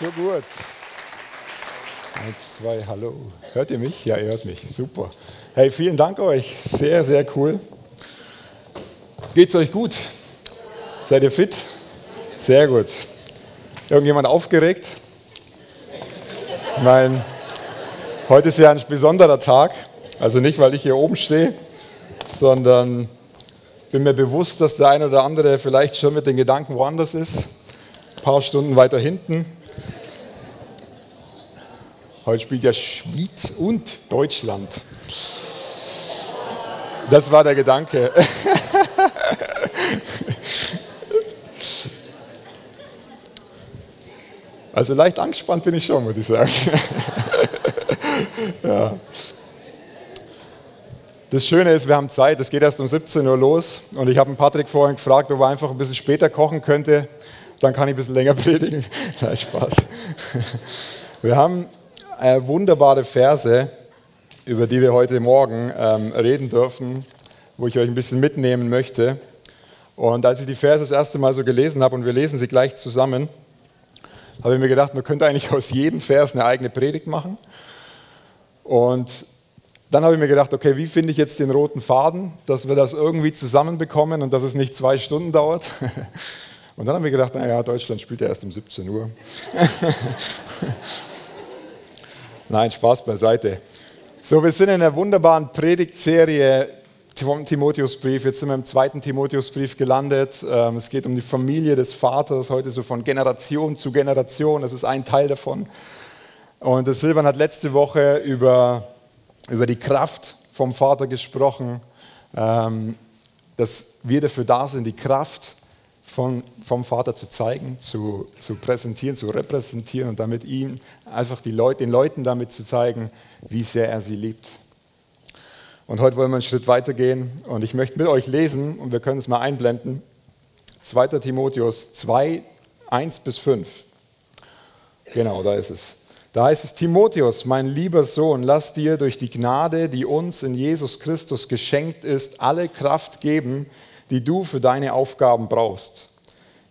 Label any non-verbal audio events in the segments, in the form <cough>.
so gut. Eins, zwei, hallo. Hört ihr mich? Ja, ihr hört mich. Super. Hey, vielen Dank euch. Sehr, sehr cool. Geht's euch gut? Seid ihr fit? Sehr gut. Irgendjemand aufgeregt? Mein, heute ist ja ein besonderer Tag. Also nicht, weil ich hier oben stehe, sondern bin mir bewusst, dass der eine oder andere vielleicht schon mit den Gedanken woanders ist. Ein paar Stunden weiter hinten. Heute spielt ja Schweiz und Deutschland. Das war der Gedanke. <laughs> Also leicht angespannt bin ich schon, muss ich sagen. <laughs> ja. Das Schöne ist, wir haben Zeit, es geht erst um 17 Uhr los und ich habe Patrick vorhin gefragt, ob er einfach ein bisschen später kochen könnte, dann kann ich ein bisschen länger <laughs> predigen. Nein, Spaß. Wir haben äh, wunderbare Verse, über die wir heute Morgen ähm, reden dürfen, wo ich euch ein bisschen mitnehmen möchte. Und als ich die Verse das erste Mal so gelesen habe und wir lesen sie gleich zusammen, habe ich mir gedacht, man könnte eigentlich aus jedem Vers eine eigene Predigt machen. Und dann habe ich mir gedacht, okay, wie finde ich jetzt den roten Faden, dass wir das irgendwie zusammenbekommen und dass es nicht zwei Stunden dauert. <laughs> Und dann habe ich gedacht, naja, Deutschland spielt ja erst um 17 Uhr. <laughs> Nein, Spaß beiseite. So, wir sind in einer wunderbaren Predigtserie vom Timotheusbrief. Jetzt sind wir im zweiten Timotheusbrief gelandet. Ähm, es geht um die Familie des Vaters, heute so von Generation zu Generation. Das ist ein Teil davon. Und der Silvan hat letzte Woche über, über die Kraft vom Vater gesprochen, ähm, dass wir dafür da sind, die Kraft von, vom Vater zu zeigen, zu, zu präsentieren, zu repräsentieren und damit ihm einfach die Leute, den Leuten damit zu zeigen, wie sehr er sie liebt. Und heute wollen wir einen Schritt weiter gehen und ich möchte mit euch lesen und wir können es mal einblenden. 2. Timotheus 2, 1 bis 5. Genau, da ist es. Da heißt es, Timotheus, mein lieber Sohn, lass dir durch die Gnade, die uns in Jesus Christus geschenkt ist, alle Kraft geben, die du für deine Aufgaben brauchst.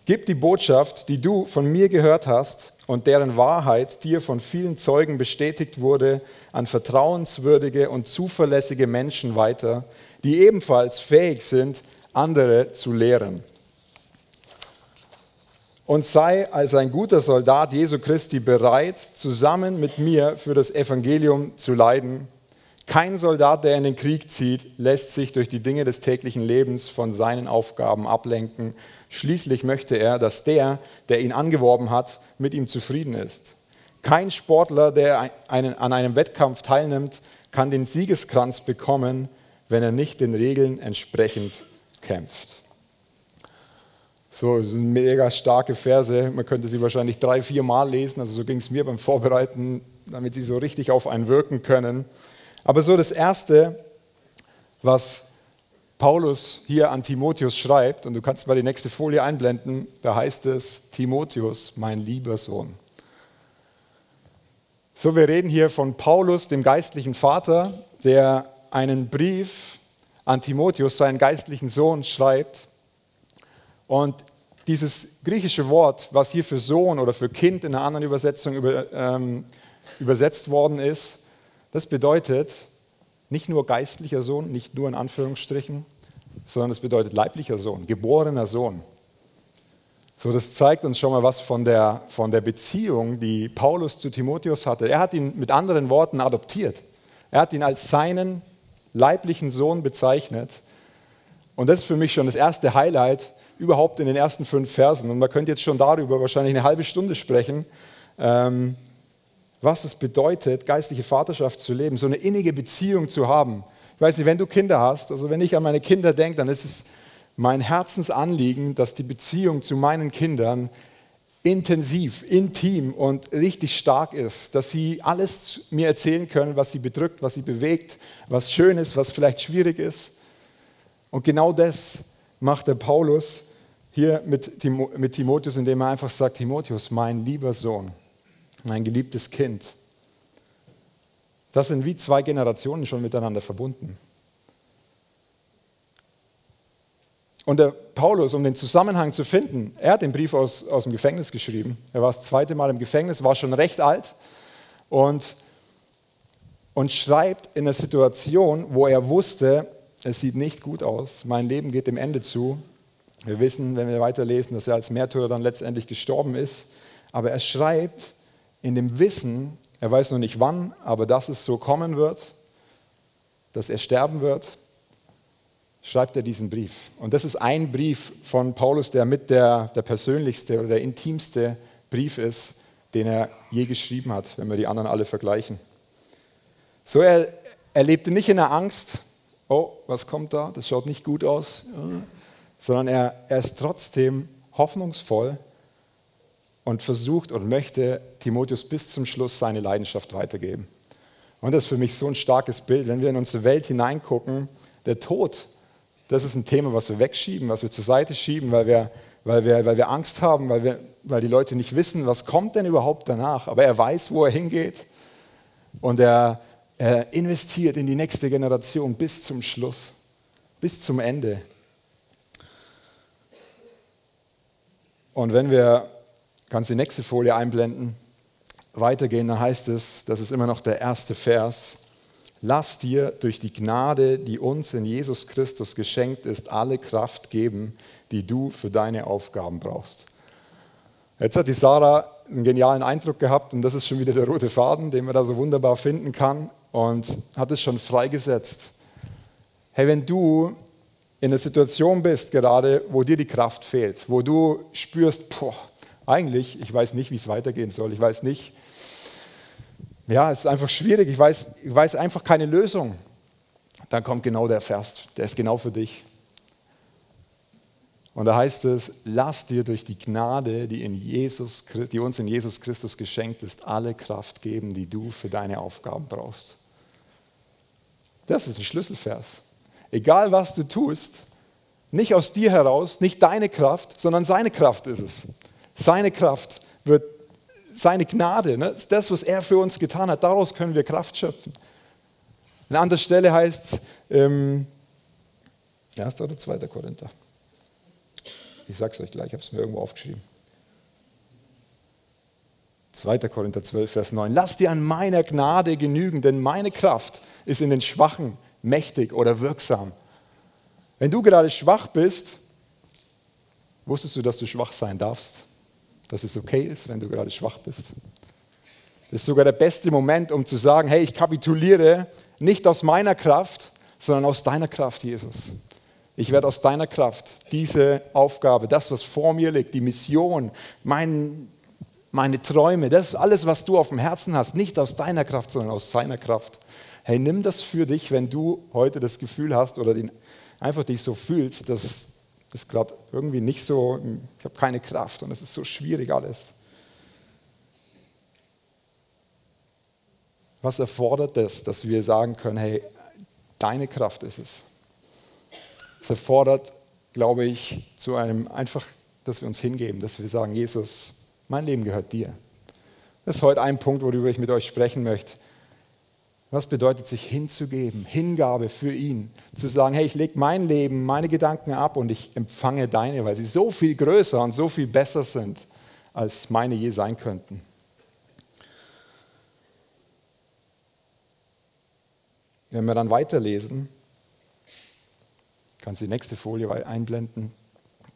Gib die Botschaft, die du von mir gehört hast und deren Wahrheit dir von vielen Zeugen bestätigt wurde, an vertrauenswürdige und zuverlässige Menschen weiter, die ebenfalls fähig sind, andere zu lehren. Und sei als ein guter Soldat Jesu Christi bereit, zusammen mit mir für das Evangelium zu leiden. Kein Soldat, der in den Krieg zieht, lässt sich durch die Dinge des täglichen Lebens von seinen Aufgaben ablenken. Schließlich möchte er, dass der, der ihn angeworben hat, mit ihm zufrieden ist. Kein Sportler, der einen, an einem Wettkampf teilnimmt, kann den Siegeskranz bekommen, wenn er nicht den Regeln entsprechend kämpft. So, das sind mega starke Verse. Man könnte sie wahrscheinlich drei, vier Mal lesen. Also so ging es mir beim Vorbereiten, damit sie so richtig auf einen wirken können. Aber so das Erste, was Paulus hier an Timotheus schreibt, und du kannst mal die nächste Folie einblenden, da heißt es, Timotheus, mein lieber Sohn. So, wir reden hier von Paulus, dem geistlichen Vater, der einen Brief an Timotheus, seinen geistlichen Sohn, schreibt. Und dieses griechische Wort, was hier für Sohn oder für Kind in einer anderen Übersetzung über, ähm, übersetzt worden ist, das bedeutet nicht nur geistlicher Sohn, nicht nur in Anführungsstrichen, sondern es bedeutet leiblicher Sohn, geborener Sohn. So, das zeigt uns schon mal was von der, von der Beziehung, die Paulus zu Timotheus hatte. Er hat ihn mit anderen Worten adoptiert. Er hat ihn als seinen leiblichen Sohn bezeichnet. Und das ist für mich schon das erste Highlight überhaupt in den ersten fünf Versen. Und man könnte jetzt schon darüber wahrscheinlich eine halbe Stunde sprechen, ähm, was es bedeutet, geistliche Vaterschaft zu leben, so eine innige Beziehung zu haben. Ich weiß nicht, wenn du Kinder hast, also wenn ich an meine Kinder denke, dann ist es mein Herzensanliegen, dass die Beziehung zu meinen Kindern intensiv, intim und richtig stark ist, dass sie alles mir erzählen können, was sie bedrückt, was sie bewegt, was schön ist, was vielleicht schwierig ist. Und genau das macht der Paulus hier mit, Timotheus, indem er einfach sagt, Timotheus, mein lieber Sohn, mein geliebtes Kind. Das sind wie zwei Generationen schon miteinander verbunden. und der Paulus, um den Zusammenhang zu finden, er hat den Brief aus, aus dem Gefängnis geschrieben. Er war das zweite Mal im Gefängnis, war schon recht alt und, und schreibt in einer Situation, wo er wusste, es sieht nicht gut aus, mein Leben geht dem Ende zu. Wir wissen, wenn wir weiterlesen, dass er als Märtyrer dann letztendlich gestorben ist. Aber er schreibt in dem Wissen, er weiß noch nicht wann, aber dass es so kommen wird, dass er sterben wird, schreibt er diesen Brief. Und das ist ein Brief von Paulus, der mit der, der persönlichste oder der intimste Brief ist, den er je geschrieben hat, wenn wir die anderen alle vergleichen. So, er, er lebte nicht in der Angst, oh, was kommt da, das schaut nicht gut aus, sondern er, er ist trotzdem hoffnungsvoll und versucht und möchte Timotheus bis zum Schluss seine Leidenschaft weitergeben. Und das ist für mich so ein starkes Bild, wenn wir in unsere Welt hineingucken, der Tod das ist ein Thema, was wir wegschieben, was wir zur Seite schieben, weil wir, weil wir, weil wir Angst haben, weil, wir, weil die Leute nicht wissen, was kommt denn überhaupt danach. Aber er weiß, wo er hingeht und er, er investiert in die nächste Generation bis zum Schluss, bis zum Ende. Und wenn wir, kannst die nächste Folie einblenden, weitergehen, dann heißt es, das ist immer noch der erste Vers, Lass dir durch die Gnade, die uns in Jesus Christus geschenkt ist, alle Kraft geben, die du für deine Aufgaben brauchst. Jetzt hat die Sarah einen genialen Eindruck gehabt und das ist schon wieder der rote Faden, den man da so wunderbar finden kann und hat es schon freigesetzt. Hey, wenn du in einer Situation bist gerade, wo dir die Kraft fehlt, wo du spürst, boah, eigentlich, ich weiß nicht, wie es weitergehen soll, ich weiß nicht, ja, es ist einfach schwierig, ich weiß, ich weiß einfach keine Lösung, dann kommt genau der Vers, der ist genau für dich. Und da heißt es, lass dir durch die Gnade, die, in Jesus, die uns in Jesus Christus geschenkt ist, alle Kraft geben, die du für deine Aufgaben brauchst. Das ist ein Schlüsselvers. Egal was du tust, nicht aus dir heraus, nicht deine Kraft, sondern seine Kraft ist es. Seine Kraft wird seine Gnade, ne? das, was er für uns getan hat, daraus können wir Kraft schöpfen. An anderer Stelle heißt es, ähm, 1. oder 2. Korinther. Ich sage es euch gleich, ich habe es mir irgendwo aufgeschrieben. 2. Korinther 12, Vers 9. Lass dir an meiner Gnade genügen, denn meine Kraft ist in den Schwachen mächtig oder wirksam. Wenn du gerade schwach bist, wusstest du, dass du schwach sein darfst? Dass es okay ist, wenn du gerade schwach bist. Das ist sogar der beste Moment, um zu sagen, hey, ich kapituliere nicht aus meiner Kraft, sondern aus deiner Kraft, Jesus. Ich werde aus deiner Kraft diese Aufgabe, das, was vor mir liegt, die Mission, mein, meine Träume, das alles, was du auf dem Herzen hast, nicht aus deiner Kraft, sondern aus seiner Kraft. Hey, nimm das für dich, wenn du heute das Gefühl hast oder den, einfach dich so fühlst, dass ist gerade irgendwie nicht so, ich habe keine Kraft und es ist so schwierig alles. Was erfordert das, dass wir sagen können, hey, deine Kraft ist es? Es erfordert, glaube ich, zu einem einfach, dass wir uns hingeben, dass wir sagen, Jesus, mein Leben gehört dir. Das ist heute ein Punkt, worüber ich mit euch sprechen möchte. Was bedeutet sich hinzugeben, Hingabe für ihn, zu sagen, hey, ich lege mein Leben, meine Gedanken ab und ich empfange deine, weil sie so viel größer und so viel besser sind, als meine je sein könnten. Wenn wir dann weiterlesen, kannst du die nächste Folie einblenden,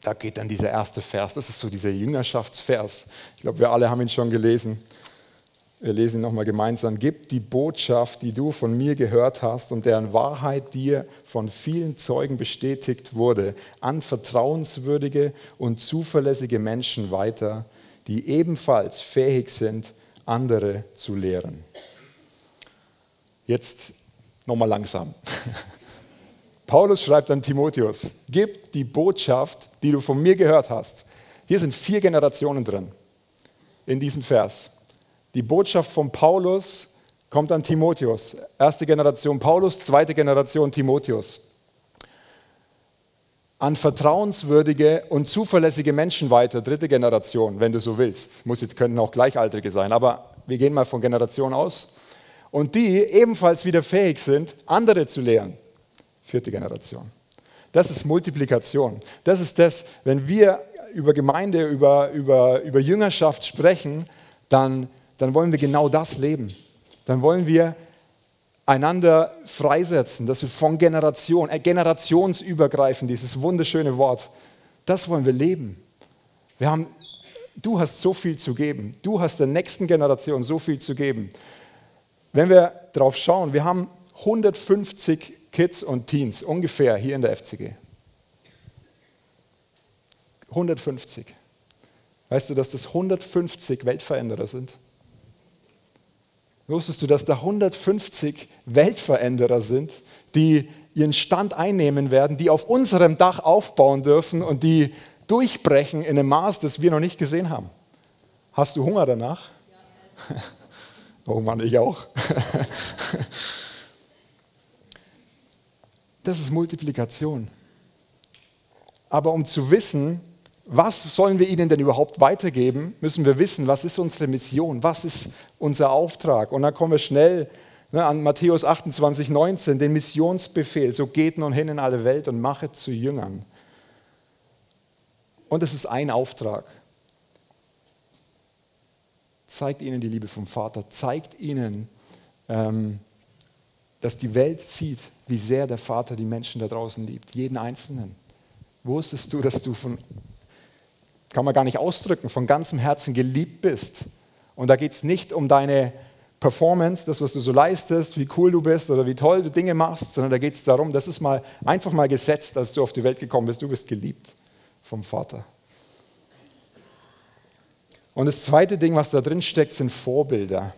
da geht dann dieser erste Vers, das ist so dieser Jüngerschaftsvers. Ich glaube, wir alle haben ihn schon gelesen. Wir lesen ihn nochmal gemeinsam. Gib die Botschaft, die du von mir gehört hast und deren Wahrheit dir von vielen Zeugen bestätigt wurde, an vertrauenswürdige und zuverlässige Menschen weiter, die ebenfalls fähig sind, andere zu lehren. Jetzt nochmal langsam. <laughs> Paulus schreibt an Timotheus, gib die Botschaft, die du von mir gehört hast. Hier sind vier Generationen drin in diesem Vers. Die Botschaft von Paulus kommt an Timotheus. Erste Generation Paulus, zweite Generation Timotheus. An vertrauenswürdige und zuverlässige Menschen weiter, dritte Generation, wenn du so willst. Muss jetzt können auch Gleichaltrige sein, aber wir gehen mal von Generation aus. Und die ebenfalls wieder fähig sind, andere zu lehren. Vierte Generation. Das ist Multiplikation. Das ist das, wenn wir über Gemeinde, über, über, über Jüngerschaft sprechen, dann, dann wollen wir genau das leben. Dann wollen wir einander freisetzen, dass wir von Generation, äh, generationsübergreifend, dieses wunderschöne Wort, das wollen wir leben. Wir haben, du hast so viel zu geben. Du hast der nächsten Generation so viel zu geben. Wenn wir drauf schauen, wir haben 150 Kids und Teens ungefähr hier in der FCG. 150. Weißt du, dass das 150 Weltveränderer sind? Wusstest du, dass da 150 Weltveränderer sind, die ihren Stand einnehmen werden, die auf unserem Dach aufbauen dürfen und die durchbrechen in einem Maß, das wir noch nicht gesehen haben? Hast du Hunger danach? Ja. <laughs> Oh Mann, ich auch. <laughs> Das ist Multiplikation. Aber um zu wissen, was sollen wir ihnen denn überhaupt weitergeben, müssen wir wissen, was ist unsere Mission, was ist unser Auftrag. Und dann kommen wir schnell ne, an Matthäus 28, 19, den Missionsbefehl, so geht nun hin in alle Welt und machet zu Jüngern. Und es ist ein Auftrag. Zeigt ihnen die Liebe vom Vater, zeigt ihnen, ähm, dass die Welt sieht, wie sehr der Vater die Menschen da draußen liebt, jeden Einzelnen. Wusstest du, dass du von kann man gar nicht ausdrücken, von ganzem Herzen geliebt bist. Und da geht es nicht um deine Performance, das, was du so leistest, wie cool du bist oder wie toll du Dinge machst, sondern da geht es darum, das ist mal einfach mal gesetzt, als du auf die Welt gekommen bist. Du bist geliebt vom Vater. Und das zweite Ding, was da drin steckt, sind Vorbilder.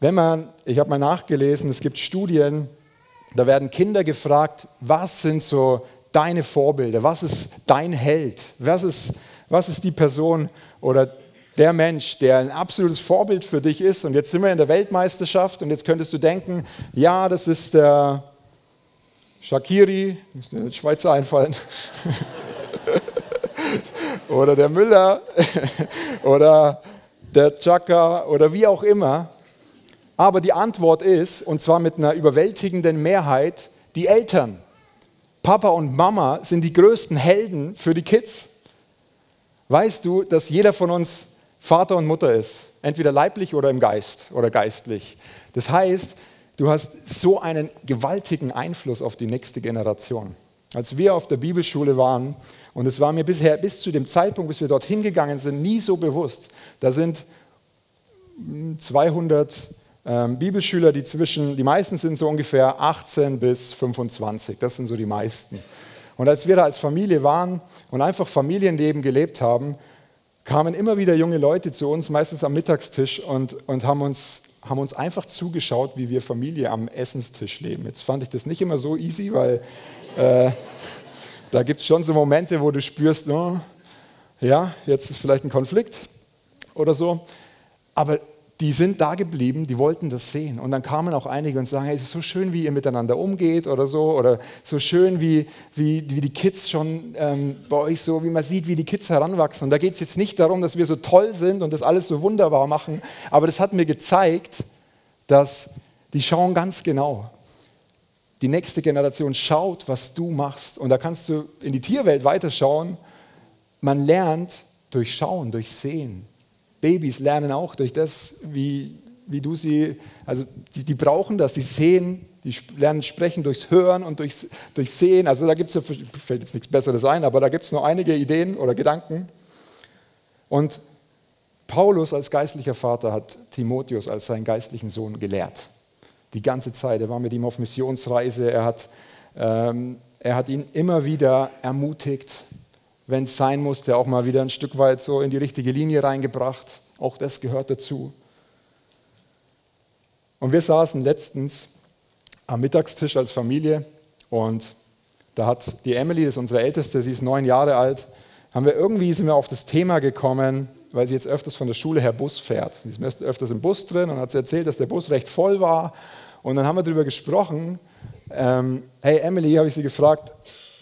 Wenn man, ich habe mal nachgelesen, es gibt Studien, da werden Kinder gefragt, was sind so deine Vorbilder? Was ist dein Held? Was ist, was ist die Person oder der Mensch, der ein absolutes Vorbild für dich ist? Und jetzt sind wir in der Weltmeisterschaft und jetzt könntest du denken, ja, das ist der Shakiri, muss mir der Schweizer einfallen. <laughs> oder der Müller <laughs> oder der Chaka oder wie auch immer. Aber die Antwort ist, und zwar mit einer überwältigenden Mehrheit, die Eltern. Papa und Mama sind die größten Helden für die Kids. Weißt du, dass jeder von uns Vater und Mutter ist, entweder leiblich oder im Geist oder geistlich. Das heißt, du hast so einen gewaltigen Einfluss auf die nächste Generation. Als wir auf der Bibelschule waren, und es war mir bisher bis zu dem Zeitpunkt, bis wir dorthin gegangen sind, nie so bewusst, da sind 200 ähm, Bibelschüler, die zwischen, die meisten sind so ungefähr 18 bis 25, das sind so die meisten. Und als wir da als Familie waren und einfach Familienleben gelebt haben, kamen immer wieder junge Leute zu uns, meistens am Mittagstisch, und, und haben, uns, haben uns einfach zugeschaut, wie wir Familie am Essenstisch leben. Jetzt fand ich das nicht immer so easy, weil äh, da gibt es schon so Momente, wo du spürst, oh, ja, jetzt ist vielleicht ein Konflikt oder so. Aber die sind da geblieben, die wollten das sehen. Und dann kamen auch einige und sagen, hey, es ist so schön, wie ihr miteinander umgeht oder so, oder so schön, wie, wie, wie die Kids schon ähm, bei euch so, wie man sieht, wie die Kids heranwachsen. Und da geht es jetzt nicht darum, dass wir so toll sind und das alles so wunderbar machen, aber das hat mir gezeigt, dass die schauen ganz genau. Die nächste Generation schaut, was du machst. Und da kannst du in die Tierwelt weiterschauen. Man lernt durch Schauen, durch Sehen. Babys lernen auch durch das, wie, wie du sie, also die, die brauchen das, die sehen, die lernen sprechen durchs Hören und durchs, durchs Sehen. Also da gibt es, ja, fällt jetzt nichts Besseres ein, aber da gibt es nur einige Ideen oder Gedanken. Und Paulus als geistlicher Vater hat Timotheus als seinen geistlichen Sohn gelehrt. Die ganze Zeit. Er war mit ihm auf Missionsreise. Er hat, ähm, er hat ihn immer wieder ermutigt, wenn es sein musste, auch mal wieder ein Stück weit so in die richtige Linie reingebracht. Auch das gehört dazu. Und wir saßen letztens am Mittagstisch als Familie und da hat die Emily, das ist unsere Älteste, sie ist neun Jahre alt, haben wir irgendwie sind wir auf das Thema gekommen, weil sie jetzt öfters von der Schule her Bus fährt. Sie ist öfters im Bus drin und hat sie erzählt, dass der Bus recht voll war. Und dann haben wir darüber gesprochen. Ähm, hey Emily, habe ich sie gefragt,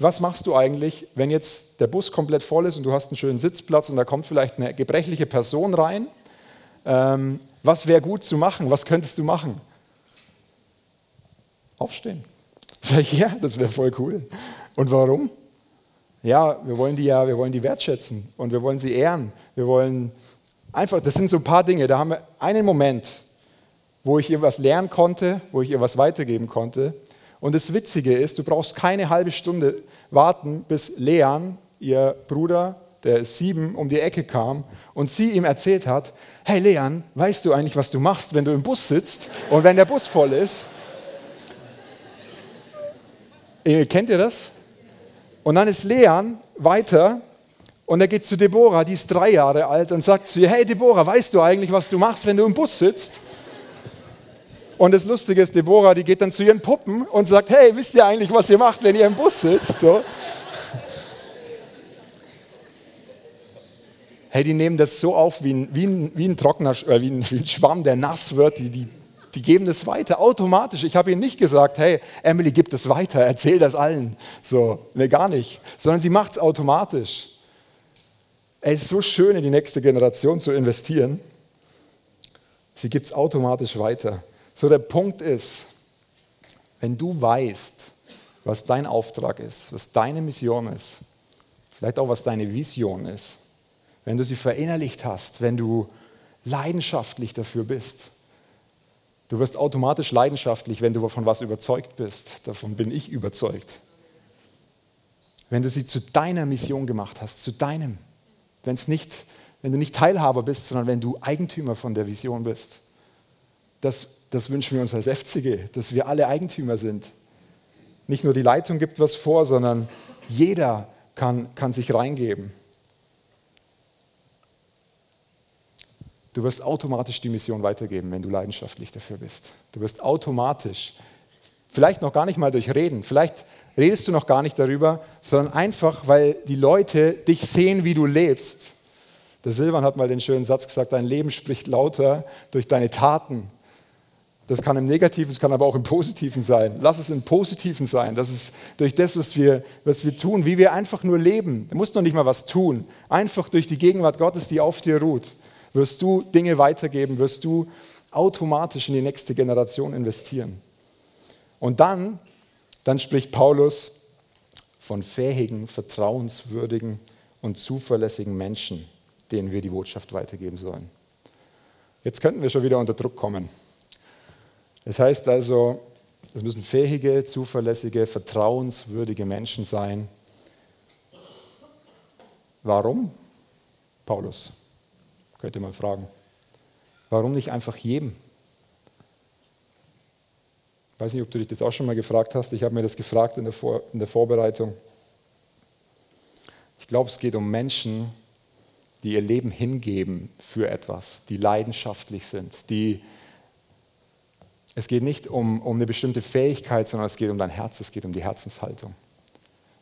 was machst du eigentlich, wenn jetzt der Bus komplett voll ist und du hast einen schönen Sitzplatz und da kommt vielleicht eine gebrechliche Person rein? Ähm, was wäre gut zu machen? Was könntest du machen? Aufstehen. <laughs> Sag ich, ja, das wäre voll cool. Und warum? Ja, wir wollen die ja, wir wollen die wertschätzen und wir wollen sie ehren. Wir wollen einfach, das sind so ein paar Dinge. Da haben wir einen Moment, wo ich ihr was lernen konnte, wo ich ihr was weitergeben konnte. Und das Witzige ist, du brauchst keine halbe Stunde warten, bis Leon, ihr Bruder, der ist sieben, um die Ecke kam und sie ihm erzählt hat, hey Leon, weißt du eigentlich, was du machst, wenn du im Bus sitzt und wenn der Bus voll ist? Äh, kennt ihr das? Und dann ist Leon weiter und er geht zu Deborah, die ist drei Jahre alt und sagt zu ihr, hey Deborah, weißt du eigentlich, was du machst, wenn du im Bus sitzt? Und das Lustige ist, Deborah, die geht dann zu ihren Puppen und sagt, hey, wisst ihr eigentlich, was ihr macht, wenn ihr im Bus sitzt? So. Hey, die nehmen das so auf wie ein, wie ein, wie ein trockener, äh, wie, ein, wie ein Schwamm, der nass wird. Die, die, die geben das weiter automatisch. Ich habe ihnen nicht gesagt, hey, Emily, gib das weiter, erzähl das allen. So, ne, gar nicht. Sondern sie macht es automatisch. Es ist so schön, in die nächste Generation zu investieren. Sie gibt es automatisch weiter. So der Punkt ist, wenn du weißt, was dein Auftrag ist, was deine Mission ist, vielleicht auch was deine Vision ist, wenn du sie verinnerlicht hast, wenn du leidenschaftlich dafür bist, du wirst automatisch leidenschaftlich, wenn du von was überzeugt bist. Davon bin ich überzeugt. Wenn du sie zu deiner Mission gemacht hast, zu deinem, wenn es nicht, wenn du nicht Teilhaber bist, sondern wenn du Eigentümer von der Vision bist. Das das wünschen wir uns als FCG, dass wir alle Eigentümer sind. Nicht nur die Leitung gibt was vor, sondern jeder kann, kann sich reingeben. Du wirst automatisch die Mission weitergeben, wenn du leidenschaftlich dafür bist. Du wirst automatisch, vielleicht noch gar nicht mal durch Reden, vielleicht redest du noch gar nicht darüber, sondern einfach, weil die Leute dich sehen, wie du lebst. Der Silvan hat mal den schönen Satz gesagt, dein Leben spricht lauter durch deine Taten das kann im Negativen, es kann aber auch im Positiven sein. Lass es im Positiven sein. Das ist durch das, was wir, was wir tun, wie wir einfach nur leben. Du musst noch nicht mal was tun. Einfach durch die Gegenwart Gottes, die auf dir ruht, wirst du Dinge weitergeben, wirst du automatisch in die nächste Generation investieren. Und dann, dann spricht Paulus von fähigen, vertrauenswürdigen und zuverlässigen Menschen, denen wir die Botschaft weitergeben sollen. Jetzt könnten wir schon wieder unter Druck kommen. Das heißt also, es müssen fähige, zuverlässige, vertrauenswürdige Menschen sein. Warum? Paulus, könnt ihr mal fragen. Warum nicht einfach jedem? Ich weiß nicht, ob du dich das auch schon mal gefragt hast. Ich habe mir das gefragt in der, Vor in der Vorbereitung. Ich glaube, es geht um Menschen, die ihr Leben hingeben für etwas, die leidenschaftlich sind, die es geht nicht um, um eine bestimmte Fähigkeit, sondern es geht um dein Herz, es geht um die Herzenshaltung.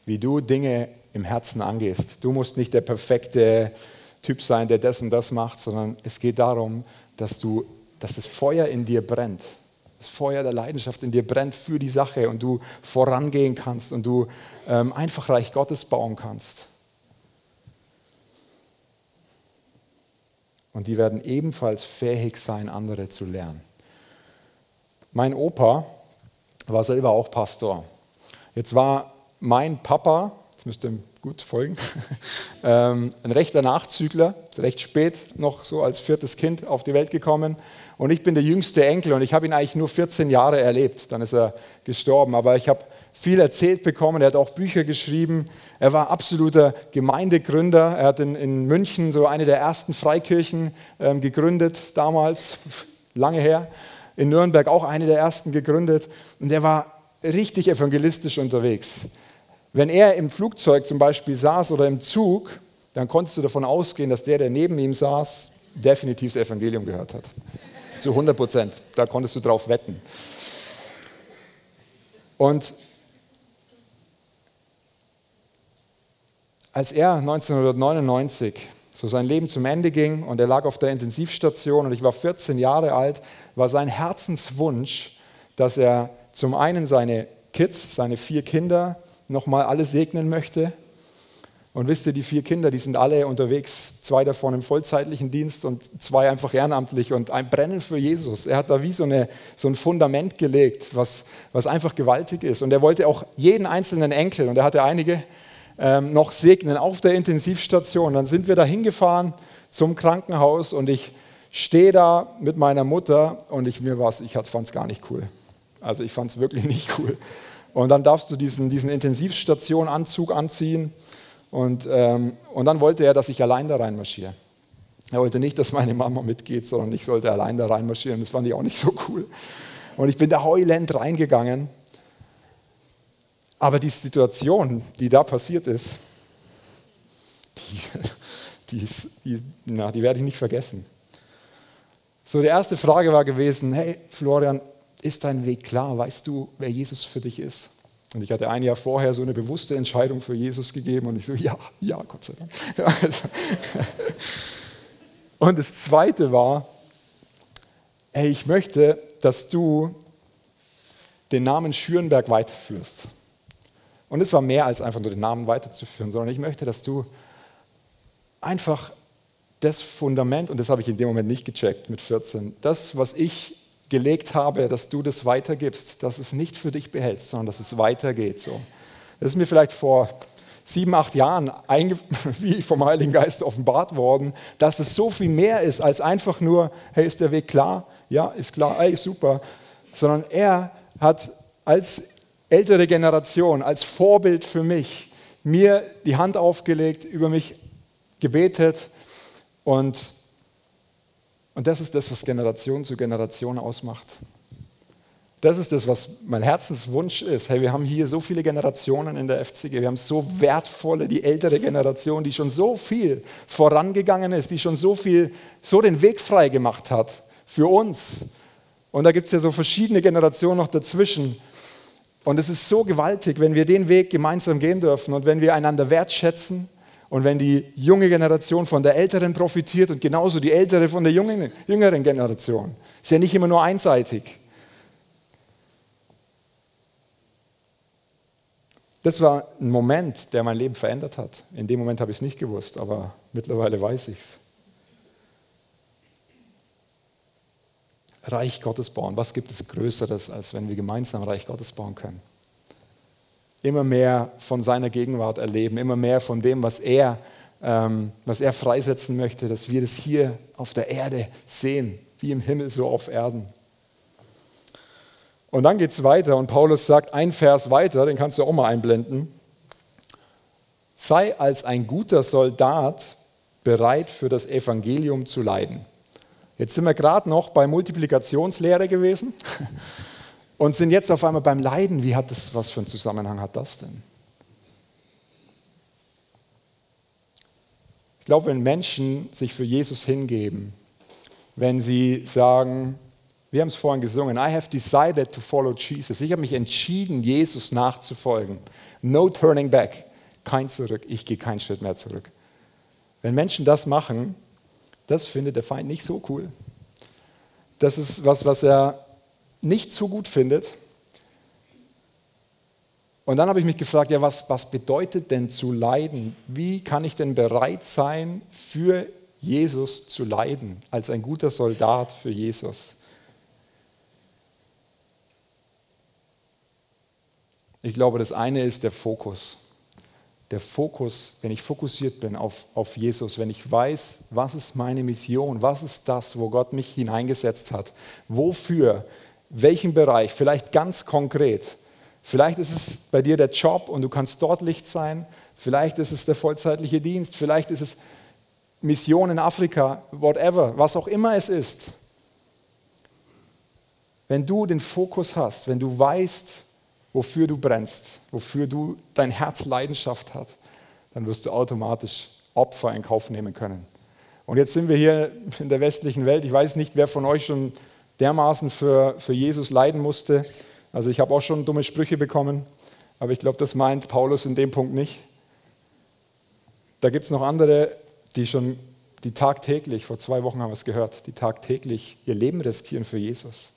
Wie du Dinge im Herzen angehst. Du musst nicht der perfekte Typ sein, der das und das macht, sondern es geht darum, dass, du, dass das Feuer in dir brennt. Das Feuer der Leidenschaft in dir brennt für die Sache und du vorangehen kannst und du ähm, einfach Reich Gottes bauen kannst. Und die werden ebenfalls fähig sein, andere zu lernen. Mein Opa war selber auch Pastor. Jetzt war mein Papa, das müsst ihr gut folgen, <laughs> ähm, ein rechter Nachzügler, recht spät noch so als viertes Kind auf die Welt gekommen. Und ich bin der jüngste Enkel und ich habe ihn eigentlich nur 14 Jahre erlebt. Dann ist er gestorben. Aber ich habe viel erzählt bekommen. Er hat auch Bücher geschrieben. Er war absoluter Gemeindegründer. Er hat in, in München so eine der ersten Freikirchen ähm, gegründet, damals, <laughs> lange her in Nürnberg auch eine der ersten gegründet und der war richtig evangelistisch unterwegs. Wenn er im Flugzeug zum Beispiel saß oder im Zug, dann konntest du davon ausgehen, dass der, der neben ihm saß, definitiv das Evangelium gehört hat. Zu 100 Prozent. Da konntest du drauf wetten. Und als er 1999 so sein Leben zum Ende ging und er lag auf der Intensivstation und ich war 14 Jahre alt, war sein Herzenswunsch, dass er zum einen seine Kids, seine vier Kinder, nochmal alle segnen möchte Und wisst ihr, die vier Kinder, die sind alle unterwegs, zwei davon im vollzeitlichen Dienst und zwei einfach ehrenamtlich und ein Brennen für Jesus. Er hat da wie so, eine, so ein Fundament gelegt, was, was einfach gewaltig ist. Und er wollte auch jeden einzelnen Enkel, und er hatte einige, ähm, noch segnen auf der Intensivstation. Dann sind wir da hingefahren zum Krankenhaus und ich stehe da mit meiner Mutter und ich mir was, ich fand es gar nicht cool. Also ich fand es wirklich nicht cool. Und dann darfst du diesen, diesen Intensivstation-Anzug anziehen und, ähm, und dann wollte er, dass ich allein da reinmarschiere. Er wollte nicht, dass meine Mama mitgeht, sondern ich sollte allein da reinmarschieren. Das fand ich auch nicht so cool. Und ich bin da heulend reingegangen. Aber die Situation, die da passiert ist, die, die, ist, die, na, die werde ich nicht vergessen. So, die erste Frage war gewesen, hey Florian, ist dein Weg klar? Weißt du, wer Jesus für dich ist? Und ich hatte ein Jahr vorher so eine bewusste Entscheidung für Jesus gegeben und ich so, ja, ja, Gott sei Dank. <laughs> Und das Zweite war, hey, ich möchte, dass du den Namen Schürenberg weiterführst. Und es war mehr als einfach nur den Namen weiterzuführen, sondern ich möchte, dass du einfach das Fundament, und das habe ich in dem Moment nicht gecheckt mit 14, das, was ich gelegt habe, dass du das weitergibst, dass es nicht für dich behältst, sondern dass es weitergeht. So. Das ist mir vielleicht vor sieben, acht Jahren <laughs> wie vom Heiligen Geist offenbart worden, dass es so viel mehr ist als einfach nur, hey, ist der Weg klar? Ja, ist klar, hey, super. Sondern er hat als ältere Generation, als Vorbild für mich, mir die Hand aufgelegt, über mich gebetet und und das ist das, was Generation zu Generation ausmacht. Das ist das, was mein Herzenswunsch ist. Hey, wir haben hier so viele Generationen in der FCG. Wir haben so wertvolle, die ältere Generation, die schon so viel vorangegangen ist, die schon so viel, so den Weg frei gemacht hat für uns. Und da gibt es ja so verschiedene Generationen noch dazwischen. Und es ist so gewaltig, wenn wir den Weg gemeinsam gehen dürfen und wenn wir einander wertschätzen und wenn die junge Generation von der älteren profitiert und genauso die ältere von der jungen, jüngeren Generation, ist ja nicht immer nur einseitig. Das war ein Moment, der mein Leben verändert hat. In dem Moment habe ich es nicht gewusst, aber mittlerweile weiß ich es. Reich Gottes bauen. Was gibt es Größeres, als wenn wir gemeinsam Reich Gottes bauen können? immer mehr von seiner Gegenwart erleben, immer mehr von dem, was er, ähm, was er freisetzen möchte, dass wir das hier auf der Erde sehen, wie im Himmel so auf Erden. Und dann geht es weiter und Paulus sagt ein Vers weiter, den kannst du auch mal einblenden. Sei als ein guter Soldat bereit für das Evangelium zu leiden. Jetzt sind wir gerade noch bei Multiplikationslehre gewesen. <laughs> und sind jetzt auf einmal beim Leiden. Wie hat das, was für einen Zusammenhang hat das denn? Ich glaube, wenn Menschen sich für Jesus hingeben, wenn sie sagen, wir haben es vorhin gesungen, I have decided to follow Jesus. Ich habe mich entschieden, Jesus nachzufolgen. No turning back. Kein Zurück. Ich gehe keinen Schritt mehr zurück. Wenn Menschen das machen, das findet der Feind nicht so cool. Das ist was, was er nicht so gut findet. Und dann habe ich mich gefragt, ja, was, was bedeutet denn zu leiden? Wie kann ich denn bereit sein, für Jesus zu leiden, als ein guter Soldat für Jesus? Ich glaube, das eine ist der Fokus. Der Fokus, wenn ich fokussiert bin auf, auf Jesus, wenn ich weiß, was ist meine Mission, was ist das, wo Gott mich hineingesetzt hat, wofür welchen Bereich, vielleicht ganz konkret. Vielleicht ist es bei dir der Job und du kannst dort Licht sein. Vielleicht ist es der vollzeitliche Dienst. Vielleicht ist es Mission in Afrika, whatever, was auch immer es ist. Wenn du den Fokus hast, wenn du weißt, wofür du brennst, wofür du dein Herz Leidenschaft hat, dann wirst du automatisch Opfer in Kauf nehmen können. Und jetzt sind wir hier in der westlichen Welt. Ich weiß nicht, wer von euch schon dermaßen für, für Jesus leiden musste. Also ich habe auch schon dumme Sprüche bekommen, aber ich glaube, das meint Paulus in dem Punkt nicht. Da gibt es noch andere, die schon, die tagtäglich, vor zwei Wochen haben wir es gehört, die tagtäglich ihr Leben riskieren für Jesus.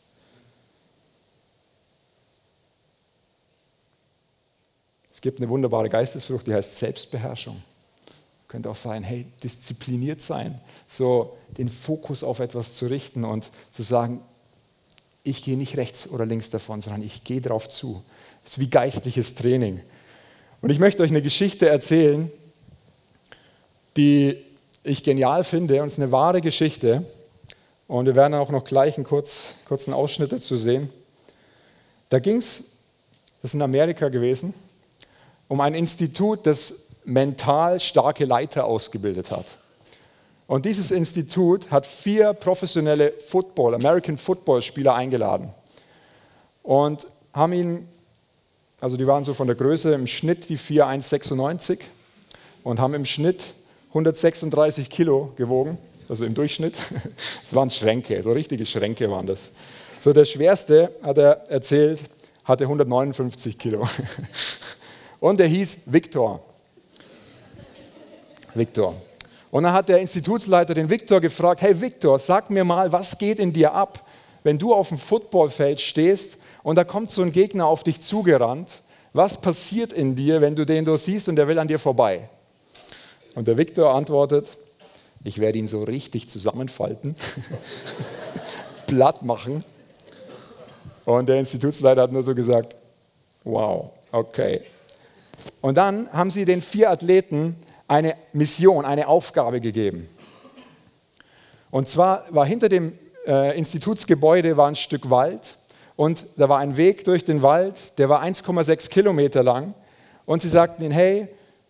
Es gibt eine wunderbare Geistesfrucht, die heißt Selbstbeherrschung. Könnte auch sein, hey, diszipliniert sein, so den Fokus auf etwas zu richten und zu sagen, ich gehe nicht rechts oder links davon, sondern ich gehe darauf zu. Das ist wie geistliches Training. Und ich möchte euch eine Geschichte erzählen, die ich genial finde und es ist eine wahre Geschichte. Und wir werden auch noch gleich einen kurz, kurzen Ausschnitt dazu sehen. Da ging es, das ist in Amerika gewesen, um ein Institut, das mental starke Leiter ausgebildet hat. Und dieses Institut hat vier professionelle Football, American Football Spieler eingeladen und haben ihn, also die waren so von der Größe im Schnitt die 4 1,96 und haben im Schnitt 136 Kilo gewogen, also im Durchschnitt. <laughs> Das waren Schränke, so richtige Schränke waren das. So der schwerste, hat er erzählt, hatte 159 Kilo. <laughs> Und er hieß Viktor. Viktor. Und dann hat der Institutsleiter den Viktor gefragt, hey Viktor, sag mir mal, was geht in dir ab, wenn du auf dem Footballfeld stehst und da kommt so ein Gegner auf dich zugerannt. Was passiert in dir, wenn du den da siehst und der will an dir vorbei? Und der Viktor antwortet, ich werde ihn so richtig zusammenfalten, <laughs> platt machen. Und der Institutsleiter hat nur so gesagt, wow, okay. Und dann haben sie den vier Athleten eine Mission, eine Aufgabe gegeben. Und zwar war hinter dem äh, Institutsgebäude war ein Stück Wald und da war ein Weg durch den Wald, der war 1,6 Kilometer lang. Und sie sagten ihnen, hey,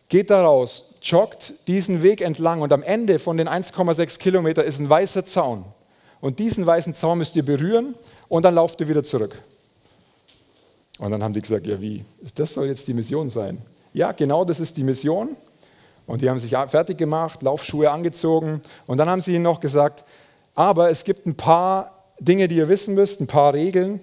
geht da raus, joggt diesen Weg entlang und am Ende von den 1,6 Kilometern ist ein weißer Zaun. Und diesen weißen Zaun müsst ihr berühren und dann lauft ihr wieder zurück. Und dann haben die gesagt, ja wie, das soll jetzt die Mission sein. Ja, genau das ist die Mission. Und die haben sich fertig gemacht, Laufschuhe angezogen. Und dann haben sie ihnen noch gesagt, aber es gibt ein paar Dinge, die ihr wissen müsst, ein paar Regeln.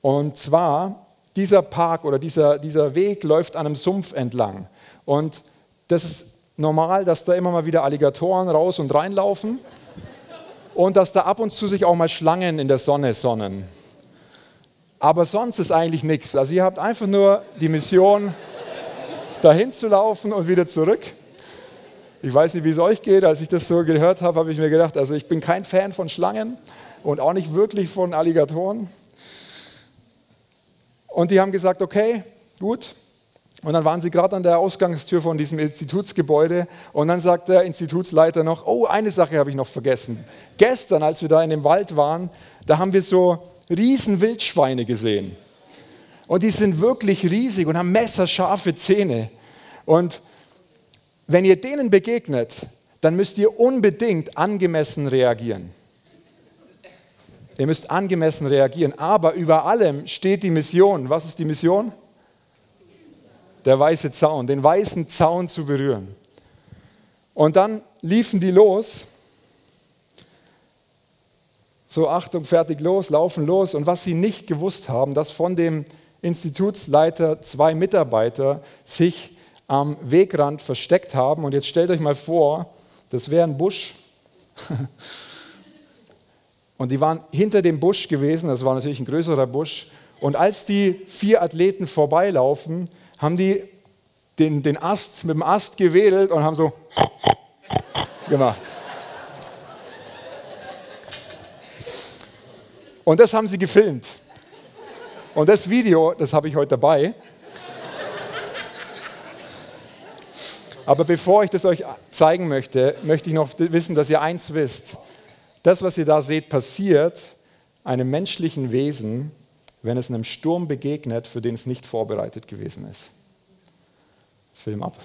Und zwar, dieser Park oder dieser, dieser Weg läuft an einem Sumpf entlang. Und das ist normal, dass da immer mal wieder Alligatoren raus und reinlaufen. Und dass da ab und zu sich auch mal Schlangen in der Sonne sonnen. Aber sonst ist eigentlich nichts. Also ihr habt einfach nur die Mission, dahin zu laufen und wieder zurück. Ich weiß nicht, wie es euch geht. Als ich das so gehört habe, habe ich mir gedacht, also ich bin kein Fan von Schlangen und auch nicht wirklich von Alligatoren. Und die haben gesagt, okay, gut. Und dann waren sie gerade an der Ausgangstür von diesem Institutsgebäude und dann sagt der Institutsleiter noch, oh, eine Sache habe ich noch vergessen. Gestern, als wir da in dem Wald waren, da haben wir so riesen Wildschweine gesehen. Und die sind wirklich riesig und haben messerscharfe Zähne. Und wenn ihr denen begegnet, dann müsst ihr unbedingt angemessen reagieren. Ihr müsst angemessen reagieren. Aber über allem steht die Mission. Was ist die Mission? Der weiße Zaun, den weißen Zaun zu berühren. Und dann liefen die los. So, Achtung, fertig, los, laufen los. Und was sie nicht gewusst haben, dass von dem Institutsleiter zwei Mitarbeiter sich am Wegrand versteckt haben. Und jetzt stellt euch mal vor, das wäre ein Busch. <laughs> Und die waren hinter dem Busch gewesen, das war natürlich ein größerer Busch. Und als die vier Athleten vorbeilaufen, haben die den, den Ast mit dem Ast gewedelt und haben so <laughs> gemacht. Und das haben sie gefilmt. Und das Video, das habe ich heute dabei. Aber bevor ich das euch zeigen möchte, möchte ich noch wissen, dass ihr eins wisst. Das, was ihr da seht, passiert einem menschlichen Wesen, wenn es einem Sturm begegnet, für den es nicht vorbereitet gewesen ist. Film ab.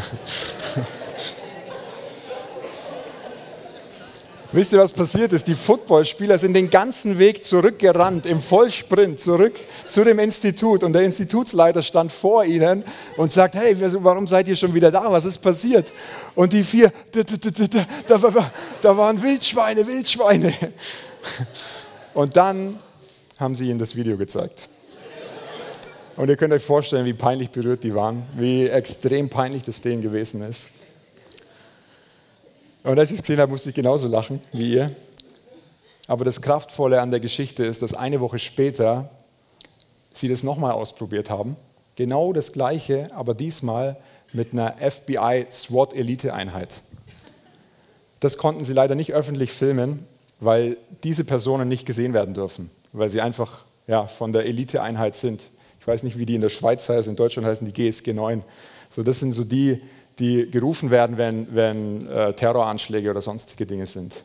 <laughs> Wisst ihr, was passiert ist? Die Footballspieler sind den ganzen Weg zurückgerannt, im Vollsprint zurück zu dem Institut. Und der Institutsleiter stand vor ihnen und sagt, hey, warum seid ihr schon wieder da? Was ist passiert? Und die vier, da waren Wildschweine, Wildschweine. <laughs> Und dann haben sie ihnen das Video gezeigt. Und ihr könnt euch vorstellen, wie peinlich berührt die waren, wie extrem peinlich das denen gewesen ist. Und als ich es gesehen habe, musste ich genauso lachen wie ihr. Aber das Kraftvolle an der Geschichte ist, dass eine Woche später sie das nochmal ausprobiert haben. Genau das Gleiche, aber diesmal mit einer FBI SWAT-Elite-Einheit. Das konnten sie leider nicht öffentlich filmen, weil diese Personen nicht gesehen werden dürfen, weil sie einfach ja, von der Elite-Einheit sind. Ich weiß nicht, wie die in der Schweiz heißen, in Deutschland heißen die GSG 9. So, das sind so die, die gerufen werden, wenn, wenn äh, Terroranschläge oder sonstige Dinge sind.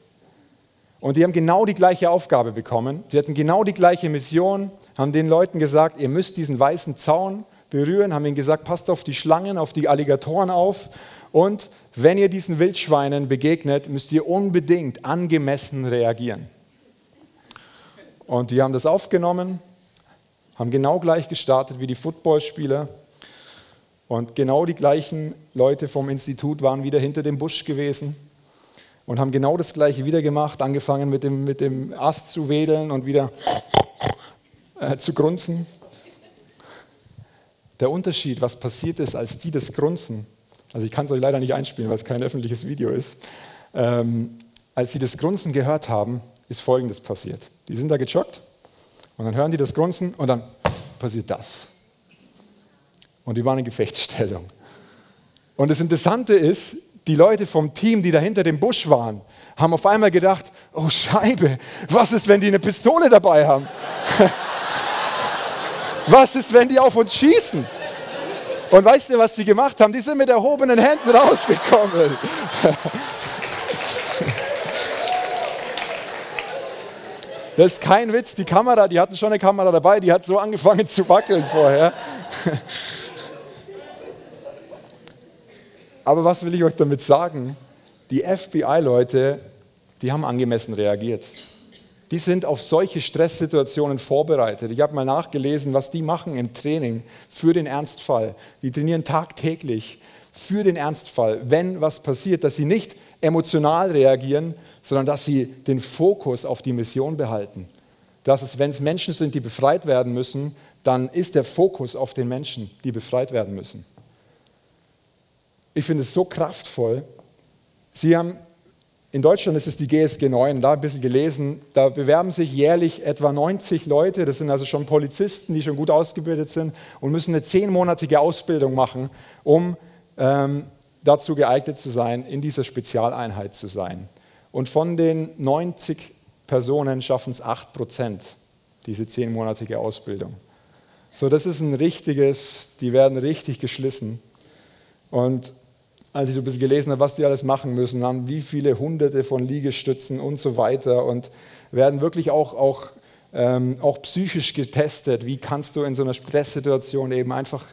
Und die haben genau die gleiche Aufgabe bekommen. Sie hatten genau die gleiche Mission, haben den Leuten gesagt, ihr müsst diesen weißen Zaun berühren, haben ihnen gesagt, passt auf die Schlangen, auf die Alligatoren auf. Und wenn ihr diesen Wildschweinen begegnet, müsst ihr unbedingt angemessen reagieren. Und die haben das aufgenommen, haben genau gleich gestartet wie die Footballspieler und genau die gleichen Leute vom Institut waren wieder hinter dem Busch gewesen und haben genau das Gleiche wieder gemacht, angefangen mit dem, mit dem Ast zu wedeln und wieder äh, zu grunzen. Der Unterschied, was passiert ist, als die das Grunzen, also ich kann es euch leider nicht einspielen, weil es kein öffentliches Video ist, ähm, als sie das Grunzen gehört haben, ist Folgendes passiert. Die sind da gejoggt und dann hören die das Grunzen und dann passiert das und die waren in Gefechtsstellung. Und das Interessante ist, die Leute vom Team, die da hinter dem Busch waren, haben auf einmal gedacht, oh Scheibe, was ist, wenn die eine Pistole dabei haben? <laughs> was ist, wenn die auf uns schießen? Und weißt du, was sie gemacht haben? Die sind mit erhobenen Händen rausgekommen. <laughs> Das ist kein Witz. Die Kamera, die hatten schon eine Kamera dabei, die hat so angefangen zu wackeln vorher. <laughs> Aber was will ich euch damit sagen? Die FBI-Leute, die haben angemessen reagiert. Die sind auf solche Stresssituationen vorbereitet. Ich habe mal nachgelesen, was die machen im Training für den Ernstfall. Die trainieren tagtäglich für den Ernstfall, wenn was passiert, dass sie nicht emotional reagieren, sondern dass sie den Fokus auf die Mission behalten. Dass es, wenn es Menschen sind, die befreit werden müssen, dann ist der Fokus auf den Menschen, die befreit werden müssen. Ich finde es so kraftvoll. Sie haben, in Deutschland ist es die GSG 9, da ein bisschen gelesen, da bewerben sich jährlich etwa 90 Leute, das sind also schon Polizisten, die schon gut ausgebildet sind und müssen eine zehnmonatige Ausbildung machen, um ähm, dazu geeignet zu sein, in dieser Spezialeinheit zu sein. Und von den 90 Personen schaffen es 8 Prozent, diese zehnmonatige Ausbildung. So, das ist ein richtiges, die werden richtig geschlissen. Und als ich so ein bisschen gelesen habe, was die alles machen müssen, haben wie viele hunderte von Liegestützen und so weiter und werden wirklich auch, auch, ähm, auch psychisch getestet. Wie kannst du in so einer Stresssituation eben einfach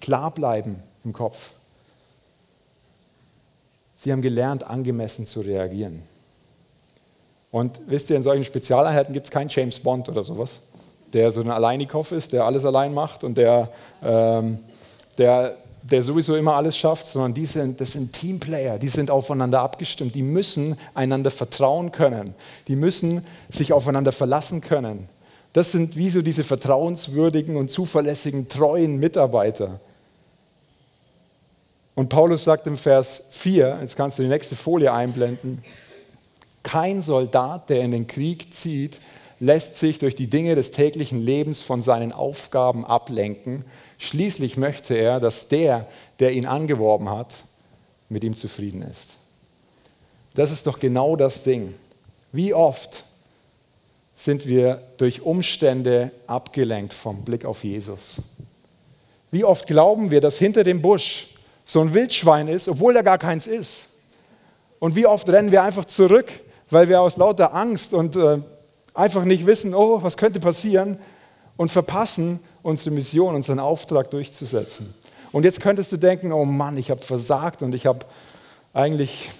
klar bleiben im Kopf? Sie haben gelernt, angemessen zu reagieren. Und wisst ihr, in solchen Spezialeinheiten gibt es keinen James Bond oder sowas, der so ein Alleinikow ist, der alles allein macht und der, ähm, der der sowieso immer alles schafft, sondern die sind, das sind Teamplayer, die sind aufeinander abgestimmt, die müssen einander vertrauen können, die müssen sich aufeinander verlassen können. Das sind wie so diese vertrauenswürdigen und zuverlässigen, treuen Mitarbeiter. Und Paulus sagt im Vers 4, jetzt kannst du die nächste Folie einblenden, kein Soldat, der in den Krieg zieht, lässt sich durch die Dinge des täglichen Lebens von seinen Aufgaben ablenken, Schließlich möchte er, dass der, der ihn angeworben hat, mit ihm zufrieden ist. Das ist doch genau das Ding. Wie oft sind wir durch Umstände abgelenkt vom Blick auf Jesus? Wie oft glauben wir, dass hinter dem Busch so ein Wildschwein ist, obwohl da gar keins ist? Und wie oft rennen wir einfach zurück, weil wir aus lauter Angst und äh, einfach nicht wissen, oh, was könnte passieren, und verpassen, unsere Mission, unseren Auftrag durchzusetzen. Und jetzt könntest du denken, oh Mann, ich habe versagt und ich habe eigentlich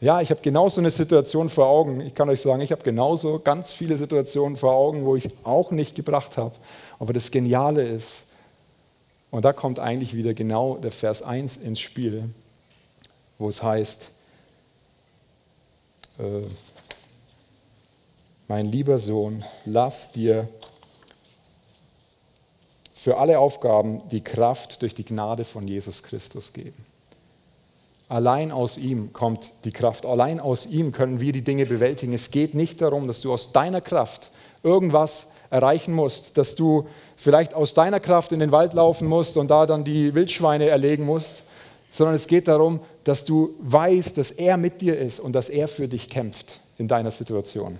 Ja, ich habe genauso eine Situation vor Augen. Ich kann euch sagen, ich habe genauso ganz viele Situationen vor Augen, wo ich es auch nicht gebracht habe. Aber das Geniale ist, und da kommt eigentlich wieder genau der Vers 1 ins Spiel, wo es heißt, mein lieber Sohn, lass dir für alle Aufgaben die Kraft durch die Gnade von Jesus Christus geben. Allein aus ihm kommt die Kraft. Allein aus ihm können wir die Dinge bewältigen. Es geht nicht darum, dass du aus deiner Kraft irgendwas erreichen musst, dass du vielleicht aus deiner Kraft in den Wald laufen musst und da dann die Wildschweine erlegen musst, sondern es geht darum, dass du weißt, dass er mit dir ist und dass er für dich kämpft in deiner Situation.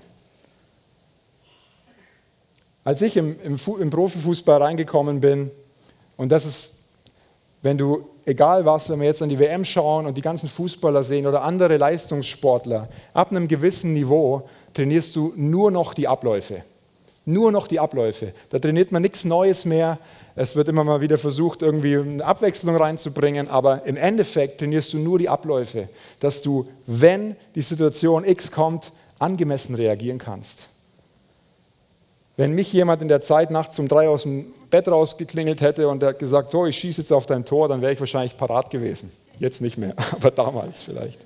Als ich im, im, im Profifußball reingekommen bin, und das ist, wenn du, egal was, wenn wir jetzt an die WM schauen und die ganzen Fußballer sehen oder andere Leistungssportler, ab einem gewissen Niveau trainierst du nur noch die Abläufe. Nur noch die Abläufe. Da trainiert man nichts Neues mehr. Es wird immer mal wieder versucht, irgendwie eine Abwechslung reinzubringen, aber im Endeffekt trainierst du nur die Abläufe, dass du, wenn die Situation X kommt, angemessen reagieren kannst. Wenn mich jemand in der Zeit nachts um drei aus dem Bett rausgeklingelt hätte und gesagt, so, ich schieße jetzt auf dein Tor, dann wäre ich wahrscheinlich parat gewesen. Jetzt nicht mehr, <laughs> aber damals vielleicht.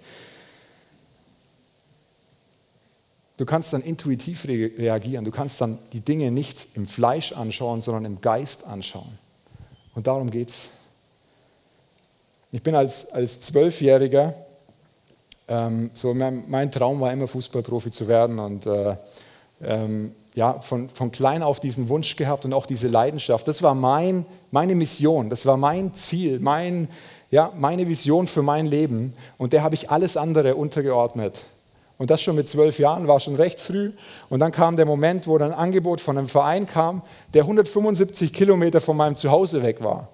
Du kannst dann intuitiv reagieren. Du kannst dann die Dinge nicht im Fleisch anschauen, sondern im Geist anschauen. Und darum geht es. Ich bin als, als Zwölfjähriger, ähm, so mein, mein, Traum war immer Fußballprofi zu werden und äh, ähm, ja, von, von klein auf diesen Wunsch gehabt und auch diese Leidenschaft. Das war mein, meine Mission, das war mein Ziel, mein, ja, meine Vision für mein Leben. Und der habe ich alles andere untergeordnet. Und das schon mit zwölf Jahren, war schon recht früh. Und dann kam der Moment, wo dann ein Angebot von einem Verein kam, der 175 Kilometer von meinem Zuhause weg war.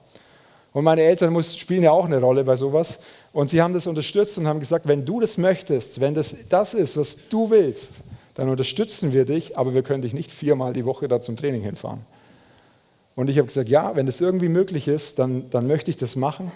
Und meine Eltern muss, spielen ja auch eine Rolle bei sowas. Und sie haben das unterstützt und haben gesagt, wenn du das möchtest, wenn das das ist, was du willst, dann unterstützen wir dich, aber wir können dich nicht viermal die Woche da zum Training hinfahren. Und ich habe gesagt, ja, wenn das irgendwie möglich ist, dann, dann möchte ich das machen.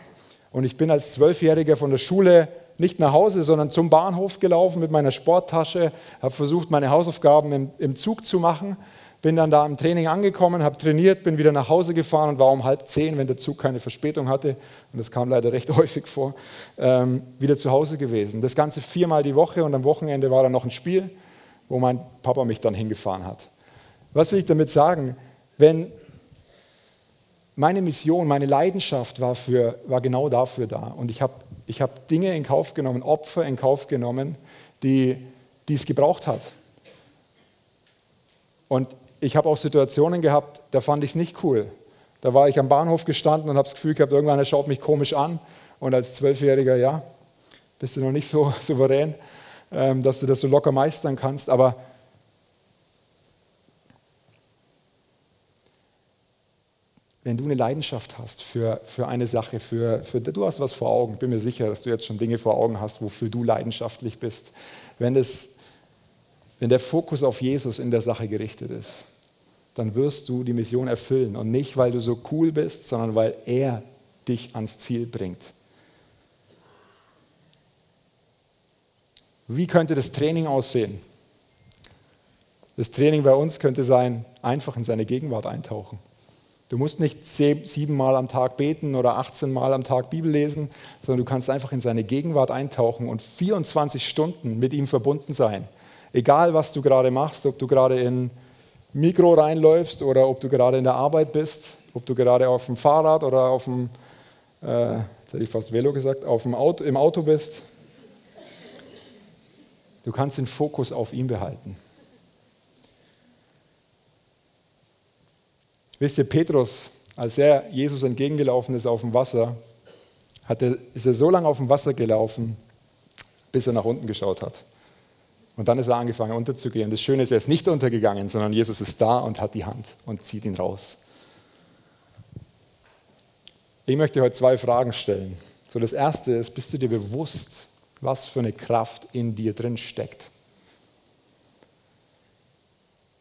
Und ich bin als Zwölfjähriger von der Schule nicht nach Hause, sondern zum Bahnhof gelaufen mit meiner Sporttasche, habe versucht, meine Hausaufgaben im, im Zug zu machen, bin dann da im Training angekommen, habe trainiert, bin wieder nach Hause gefahren und war um halb zehn, wenn der Zug keine Verspätung hatte, und das kam leider recht <laughs> häufig vor, ähm, wieder zu Hause gewesen. Das Ganze viermal die Woche und am Wochenende war dann noch ein Spiel wo mein Papa mich dann hingefahren hat. Was will ich damit sagen? Wenn meine Mission, meine Leidenschaft war, für, war genau dafür da. Und ich habe ich hab Dinge in Kauf genommen, Opfer in Kauf genommen, die, die es gebraucht hat. Und ich habe auch Situationen gehabt, da fand ich es nicht cool. Da war ich am Bahnhof gestanden und habe das Gefühl gehabt, irgendwann schaut mich komisch an. Und als Zwölfjähriger, ja, bist du noch nicht so <laughs> souverän. Ähm, dass du das so locker meistern kannst, aber wenn du eine Leidenschaft hast für, für eine Sache, für, für, du hast was vor Augen, bin mir sicher, dass du jetzt schon Dinge vor Augen hast, wofür du leidenschaftlich bist, wenn, das, wenn der Fokus auf Jesus in der Sache gerichtet ist, dann wirst du die Mission erfüllen und nicht, weil du so cool bist, sondern weil er dich ans Ziel bringt. Wie könnte das Training aussehen? Das Training bei uns könnte sein, einfach in seine Gegenwart eintauchen. Du musst nicht sieben Mal am Tag beten oder 18 Mal am Tag Bibel lesen, sondern du kannst einfach in seine Gegenwart eintauchen und 24 Stunden mit ihm verbunden sein. Egal, was du gerade machst, ob du gerade in Mikro reinläufst oder ob du gerade in der Arbeit bist, ob du gerade auf dem Fahrrad oder auf dem, äh, jetzt hätte ich fast Velo gesagt, auf dem Auto, im Auto bist, Du kannst den Fokus auf ihn behalten. Wisst ihr, Petrus, als er Jesus entgegengelaufen ist auf dem Wasser, er, ist er so lange auf dem Wasser gelaufen, bis er nach unten geschaut hat. Und dann ist er angefangen unterzugehen. Das Schöne ist, er ist nicht untergegangen, sondern Jesus ist da und hat die Hand und zieht ihn raus. Ich möchte heute zwei Fragen stellen. So das erste ist, bist du dir bewusst, was für eine Kraft in dir drin steckt.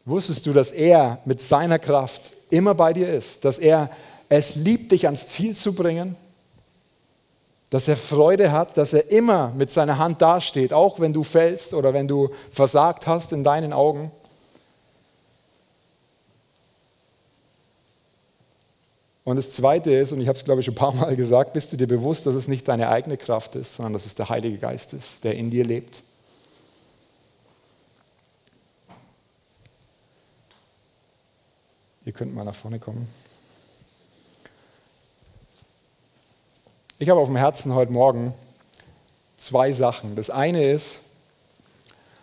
Wusstest du, dass er mit seiner Kraft immer bei dir ist, dass er es liebt, dich ans Ziel zu bringen? dass er Freude hat, dass er immer mit seiner Hand dasteht, auch wenn du fällst oder wenn du versagt hast in deinen Augen. Und das Zweite ist, und ich habe es glaube ich schon ein paar Mal gesagt, bist du dir bewusst, dass es nicht deine eigene Kraft ist, sondern dass es der Heilige Geist ist, der in dir lebt. Ihr könnt mal nach vorne kommen. Ich habe auf dem Herzen heute Morgen zwei Sachen. Das eine ist,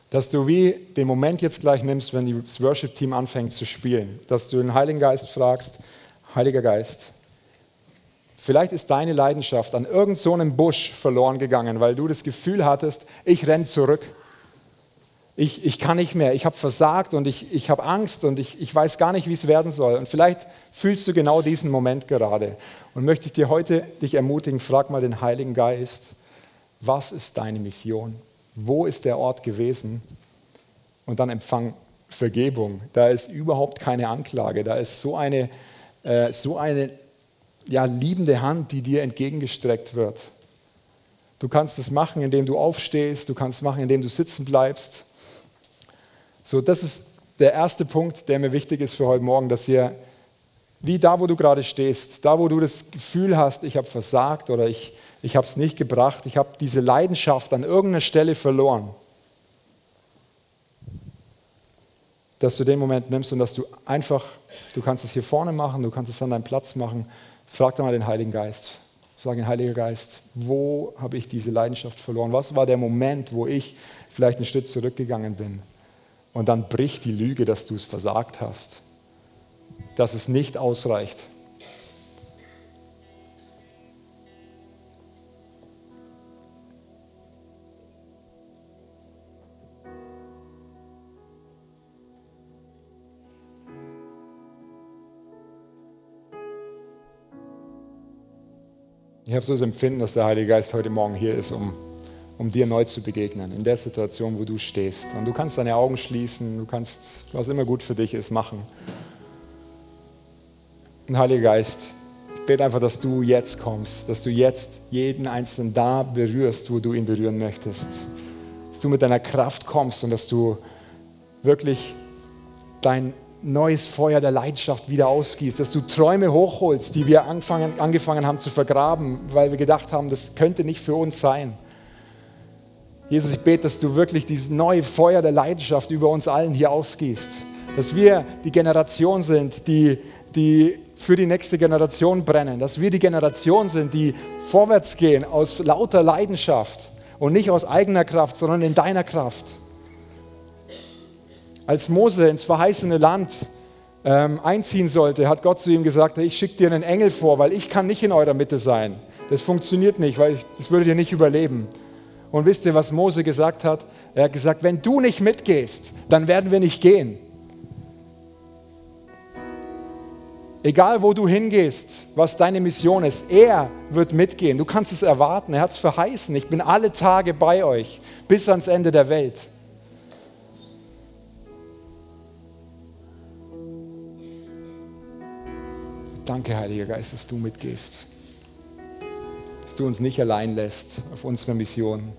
dass du wie den Moment jetzt gleich nimmst, wenn das Worship-Team anfängt zu spielen, dass du den Heiligen Geist fragst, Heiliger Geist, vielleicht ist deine Leidenschaft an irgendeinem so Busch verloren gegangen, weil du das Gefühl hattest, ich renne zurück. Ich, ich kann nicht mehr, ich habe versagt und ich, ich habe Angst und ich, ich weiß gar nicht, wie es werden soll. Und vielleicht fühlst du genau diesen Moment gerade. Und möchte ich dir heute dich ermutigen, frag mal den Heiligen Geist, was ist deine Mission? Wo ist der Ort gewesen? Und dann empfang Vergebung. Da ist überhaupt keine Anklage. Da ist so eine, äh, so eine ja, liebende Hand, die dir entgegengestreckt wird. Du kannst es machen, indem du aufstehst. Du kannst es machen, indem du sitzen bleibst. So, das ist der erste Punkt, der mir wichtig ist für heute Morgen, dass ihr, wie da, wo du gerade stehst, da, wo du das Gefühl hast, ich habe versagt oder ich, ich habe es nicht gebracht, ich habe diese Leidenschaft an irgendeiner Stelle verloren, dass du den Moment nimmst und dass du einfach, du kannst es hier vorne machen, du kannst es an deinem Platz machen, frag dann mal den Heiligen Geist. Sag den Heiligen Geist, wo habe ich diese Leidenschaft verloren? Was war der Moment, wo ich vielleicht einen Schritt zurückgegangen bin? Und dann bricht die Lüge, dass du es versagt hast, dass es nicht ausreicht. Ich habe so das Empfinden, dass der Heilige Geist heute Morgen hier ist, um um dir neu zu begegnen, in der Situation, wo du stehst. Und du kannst deine Augen schließen, du kannst, was immer gut für dich ist, machen. Und Heiliger Geist, ich bete einfach, dass du jetzt kommst, dass du jetzt jeden Einzelnen da berührst, wo du ihn berühren möchtest. Dass du mit deiner Kraft kommst und dass du wirklich dein neues Feuer der Leidenschaft wieder ausgießt, dass du Träume hochholst, die wir angefangen, angefangen haben zu vergraben, weil wir gedacht haben, das könnte nicht für uns sein. Jesus, ich bete, dass du wirklich dieses neue Feuer der Leidenschaft über uns allen hier ausgießt. Dass wir die Generation sind, die, die für die nächste Generation brennen. Dass wir die Generation sind, die vorwärts gehen aus lauter Leidenschaft und nicht aus eigener Kraft, sondern in deiner Kraft. Als Mose ins verheißene Land ähm, einziehen sollte, hat Gott zu ihm gesagt, ich schicke dir einen Engel vor, weil ich kann nicht in eurer Mitte sein. Das funktioniert nicht, weil ich, das würde dir nicht überleben. Und wisst ihr, was Mose gesagt hat? Er hat gesagt, wenn du nicht mitgehst, dann werden wir nicht gehen. Egal wo du hingehst, was deine Mission ist, er wird mitgehen. Du kannst es erwarten. Er hat es verheißen. Ich bin alle Tage bei euch bis ans Ende der Welt. Danke, Heiliger Geist, dass du mitgehst du uns nicht allein lässt auf unserer Mission,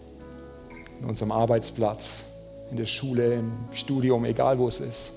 in unserem Arbeitsplatz, in der Schule, im Studium, egal wo es ist.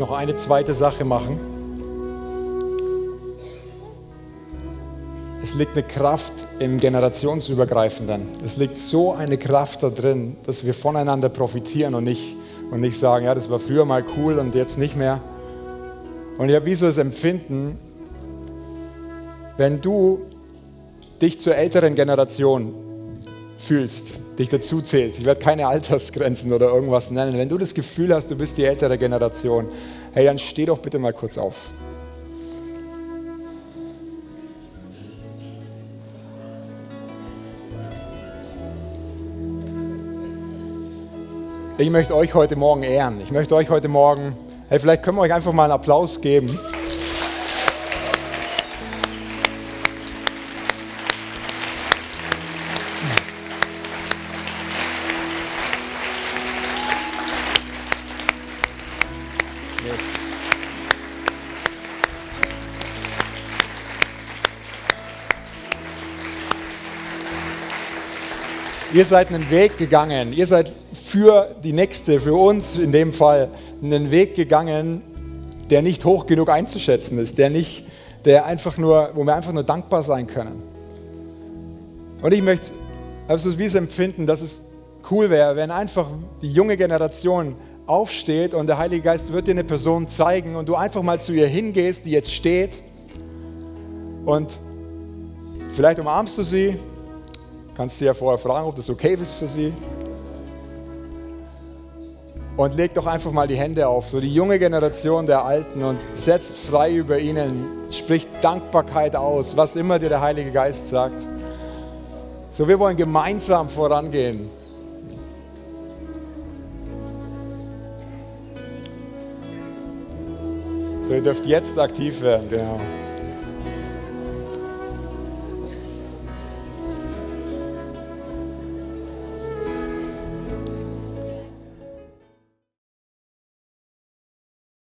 Noch eine zweite Sache machen. Es liegt eine Kraft im Generationsübergreifenden. Es liegt so eine Kraft da drin, dass wir voneinander profitieren und nicht, und nicht sagen, ja, das war früher mal cool und jetzt nicht mehr. Und ich habe wie so das Empfinden, wenn du dich zur älteren Generation fühlst, dich dazu zählst, ich werde keine Altersgrenzen oder irgendwas nennen, wenn du das Gefühl hast, du bist die ältere Generation, hey, dann steh doch bitte mal kurz auf. Ich möchte euch heute Morgen ehren. Ich möchte euch heute Morgen, hey, vielleicht können wir euch einfach mal einen Applaus geben. Ihr seid einen Weg gegangen. Ihr seid für die Nächste, für uns in dem Fall, einen Weg gegangen, der nicht hoch genug einzuschätzen ist, der nicht, der einfach nur, wo wir einfach nur dankbar sein können. Und ich möchte also wie es empfinden, dass es cool wäre, wenn einfach die junge Generation aufsteht und der Heilige Geist wird dir eine Person zeigen und du einfach mal zu ihr hingehst, die jetzt steht und vielleicht umarmst du sie Kannst du ja vorher fragen, ob das okay ist für sie. Und leg doch einfach mal die Hände auf, so die junge Generation der Alten und setzt frei über ihnen, spricht Dankbarkeit aus, was immer dir der Heilige Geist sagt. So, wir wollen gemeinsam vorangehen. So, ihr dürft jetzt aktiv werden, genau.